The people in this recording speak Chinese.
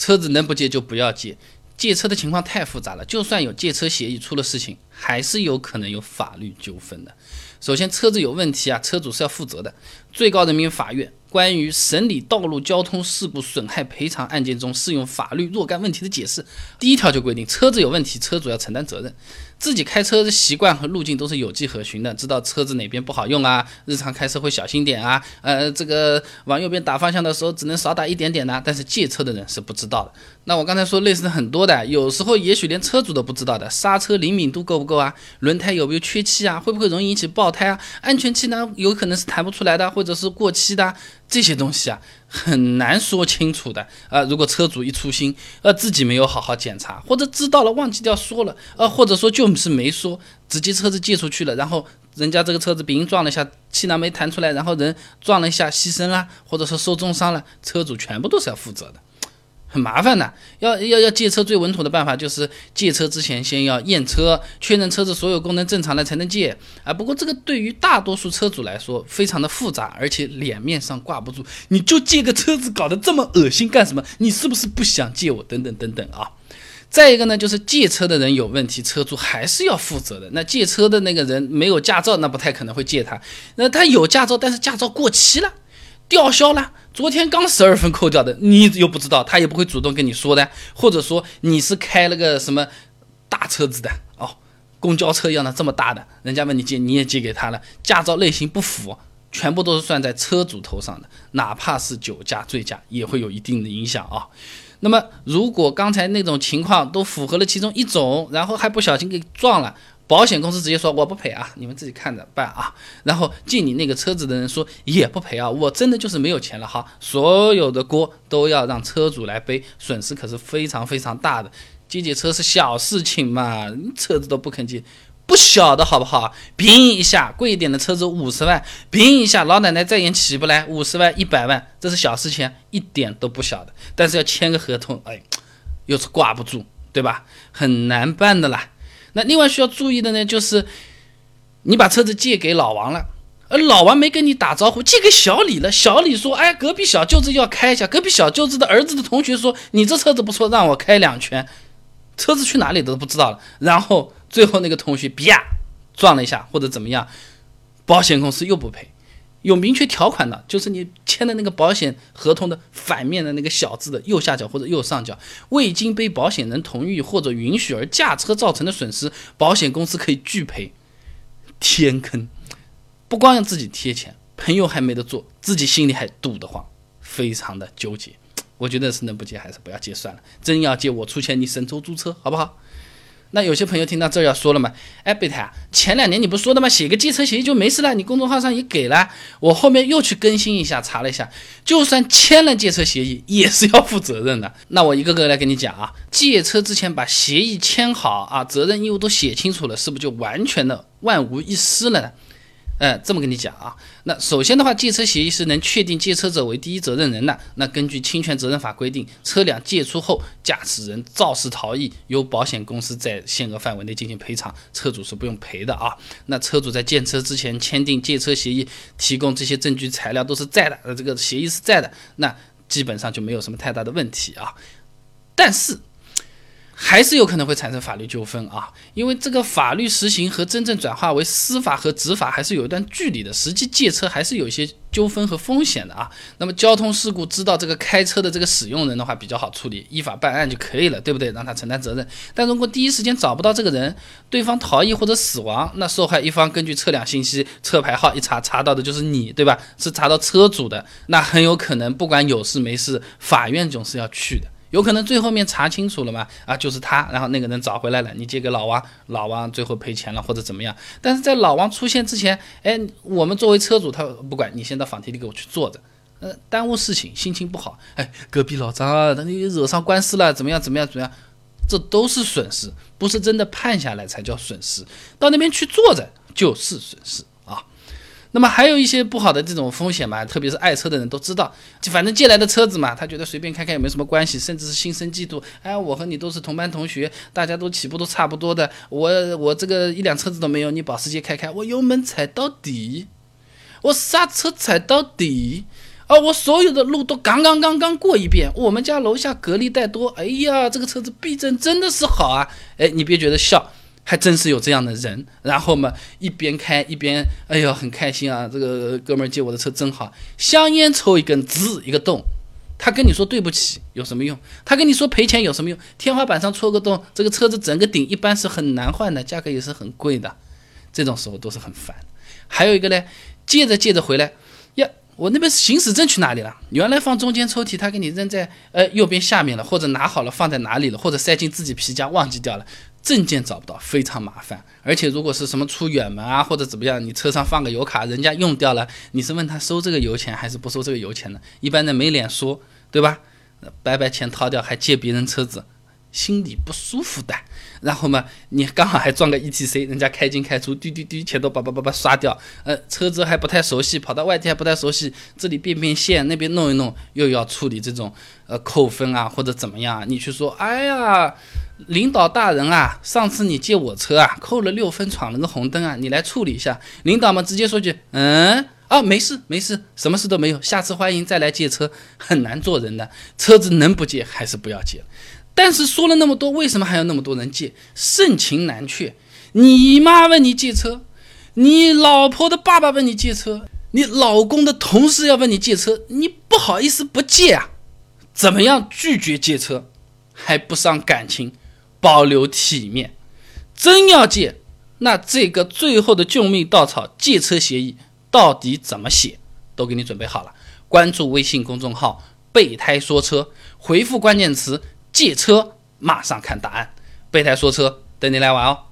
车子能不借就不要借。借车的情况太复杂了，就算有借车协议，出了事情还是有可能有法律纠纷的。首先，车子有问题啊，车主是要负责的。最高人民法院关于审理道路交通事故损害赔偿案件中适用法律若干问题的解释，第一条就规定，车子有问题，车主要承担责任。自己开车的习惯和路径都是有迹可循的，知道车子哪边不好用啊，日常开车会小心点啊，呃，这个往右边打方向的时候只能少打一点点呢。但是借车的人是不知道的。那我刚才说类似的很多的，有时候也许连车主都不知道的，刹车灵敏度够不够啊？轮胎有没有缺气啊？会不会容易引起爆胎啊？安全气囊有可能是弹不出来的，或者是过期的，这些东西啊。很难说清楚的啊！如果车主一粗心，呃，自己没有好好检查，或者知道了忘记掉说了，呃，或者说就是没说，直接车子借出去了，然后人家这个车子别人撞了一下，气囊没弹出来，然后人撞了一下牺牲了，或者说受重伤了，车主全部都是要负责的。很麻烦的，要要要借车最稳妥的办法就是借车之前先要验车，确认车子所有功能正常了才能借啊。不过这个对于大多数车主来说非常的复杂，而且脸面上挂不住。你就借个车子搞得这么恶心干什么？你是不是不想借我？等等等等啊。再一个呢，就是借车的人有问题，车主还是要负责的。那借车的那个人没有驾照，那不太可能会借他。那他有驾照，但是驾照过期了。吊销了，昨天刚十二分扣掉的，你又不知道，他也不会主动跟你说的，或者说你是开了个什么大车子的哦，公交车一样的这么大的，人家问你借，你也借给他了，驾照类型不符，全部都是算在车主头上的，哪怕是酒驾、醉驾，也会有一定的影响啊。那么如果刚才那种情况都符合了其中一种，然后还不小心给撞了。保险公司直接说我不赔啊，你们自己看着办啊。然后借你那个车子的人说也不赔啊，我真的就是没有钱了哈，所有的锅都要让车主来背，损失可是非常非常大的。借借车是小事情嘛，车子都不肯借，不小的好不好？拼一下贵一点的车子五十万，拼一下老奶奶再也起不来五十万一百万，这是小事情，一点都不小的。但是要签个合同，哎，又是挂不住，对吧？很难办的啦。那另外需要注意的呢，就是你把车子借给老王了，而老王没跟你打招呼，借给小李了。小李说：“哎，隔壁小舅子要开一下。”隔壁小舅子的儿子的同学说：“你这车子不错，让我开两圈。”车子去哪里都不知道了。然后最后那个同学啪撞了一下或者怎么样，保险公司又不赔。有明确条款的，就是你签的那个保险合同的反面的那个小字的右下角或者右上角，未经被保险人同意或者允许而驾车造成的损失，保险公司可以拒赔。天坑，不光要自己贴钱，朋友还没得做，自己心里还堵得慌，非常的纠结。我觉得是能不借还是不要借算了，真要借我出钱，你神州租车好不好？那有些朋友听到这儿要说了嘛？哎，贝塔，前两年你不说的吗？写个借车协议就没事了，你公众号上也给了，我后面又去更新一下，查了一下，就算签了借车协议，也是要负责任的。那我一个个来跟你讲啊，借车之前把协议签好啊，责任义务都写清楚了，是不是就完全的万无一失了呢？呃，这么跟你讲啊，那首先的话，借车协议是能确定借车者为第一责任人的。那根据侵权责任法规定，车辆借出后，驾驶人肇事逃逸，由保险公司在限额范围内进行赔偿，车主是不用赔的啊。那车主在借车之前签订借车协议，提供这些证据材料都是在的，呃，这个协议是在的，那基本上就没有什么太大的问题啊。但是。还是有可能会产生法律纠纷啊，因为这个法律实行和真正转化为司法和执法还是有一段距离的，实际借车还是有一些纠纷和风险的啊。那么交通事故知道这个开车的这个使用人的话比较好处理，依法办案就可以了，对不对？让他承担责任。但如果第一时间找不到这个人，对方逃逸或者死亡，那受害一方根据车辆信息、车牌号一查，查到的就是你，对吧？是查到车主的，那很有可能不管有事没事，法院总是要去的。有可能最后面查清楚了嘛？啊，就是他，然后那个人找回来了，你借给老王，老王最后赔钱了或者怎么样？但是在老王出现之前，哎，我们作为车主，他不管你先到法庭里给我去坐着，呃，耽误事情，心情不好，哎，隔壁老张啊，他你惹上官司了，怎么样怎么样怎么样？这都是损失，不是真的判下来才叫损失，到那边去坐着就是损失。那么还有一些不好的这种风险嘛，特别是爱车的人都知道，就反正借来的车子嘛，他觉得随便开开也没什么关系，甚至是心生嫉妒。哎，我和你都是同班同学，大家都起步都差不多的，我我这个一辆车子都没有，你保时捷开开，我油门踩到底，我刹车踩到底，啊，我所有的路都刚刚刚刚过一遍，我们家楼下隔离带多，哎呀，这个车子避震真的是好啊！哎，你别觉得笑，还真是有这样的人。然后嘛，一边开一边，哎呦，很开心啊！这个哥们儿借我的车真好，香烟抽一根，滋一个洞。他跟你说对不起有什么用？他跟你说赔钱有什么用？天花板上戳个洞，这个车子整个顶一般是很难换的，价格也是很贵的，这种时候都是很烦。还有一个呢，借着借着回来。呀我那边行驶证去哪里了？原来放中间抽屉，他给你扔在呃右边下面了，或者拿好了放在哪里了，或者塞进自己皮夹忘记掉了，证件找不到，非常麻烦。而且如果是什么出远门啊或者怎么样，你车上放个油卡，人家用掉了，你是问他收这个油钱还是不收这个油钱呢？一般人没脸说，对吧？白白钱掏掉还借别人车子。心里不舒服的，然后嘛，你刚好还撞个 E T C，人家开进开出，滴滴滴，钱都叭叭叭叭刷掉，呃，车子还不太熟悉，跑到外地还不太熟悉，这里变变线，那边弄一弄，又要处理这种呃扣分啊或者怎么样，你去说，哎呀，领导大人啊，上次你借我车啊，扣了六分，闯了个红灯啊，你来处理一下，领导嘛直接说句，嗯，啊，没事没事，什么事都没有，下次欢迎再来借车，很难做人的，车子能不借还是不要借。但是说了那么多，为什么还有那么多人借？盛情难却。你妈问你借车，你老婆的爸爸问你借车，你老公的同事要问你借车，你不好意思不借啊？怎么样拒绝借车，还不伤感情，保留体面？真要借，那这个最后的救命稻草借车协议到底怎么写，都给你准备好了。关注微信公众号“备胎说车”，回复关键词。借车，马上看答案。备胎说车，等你来玩哦。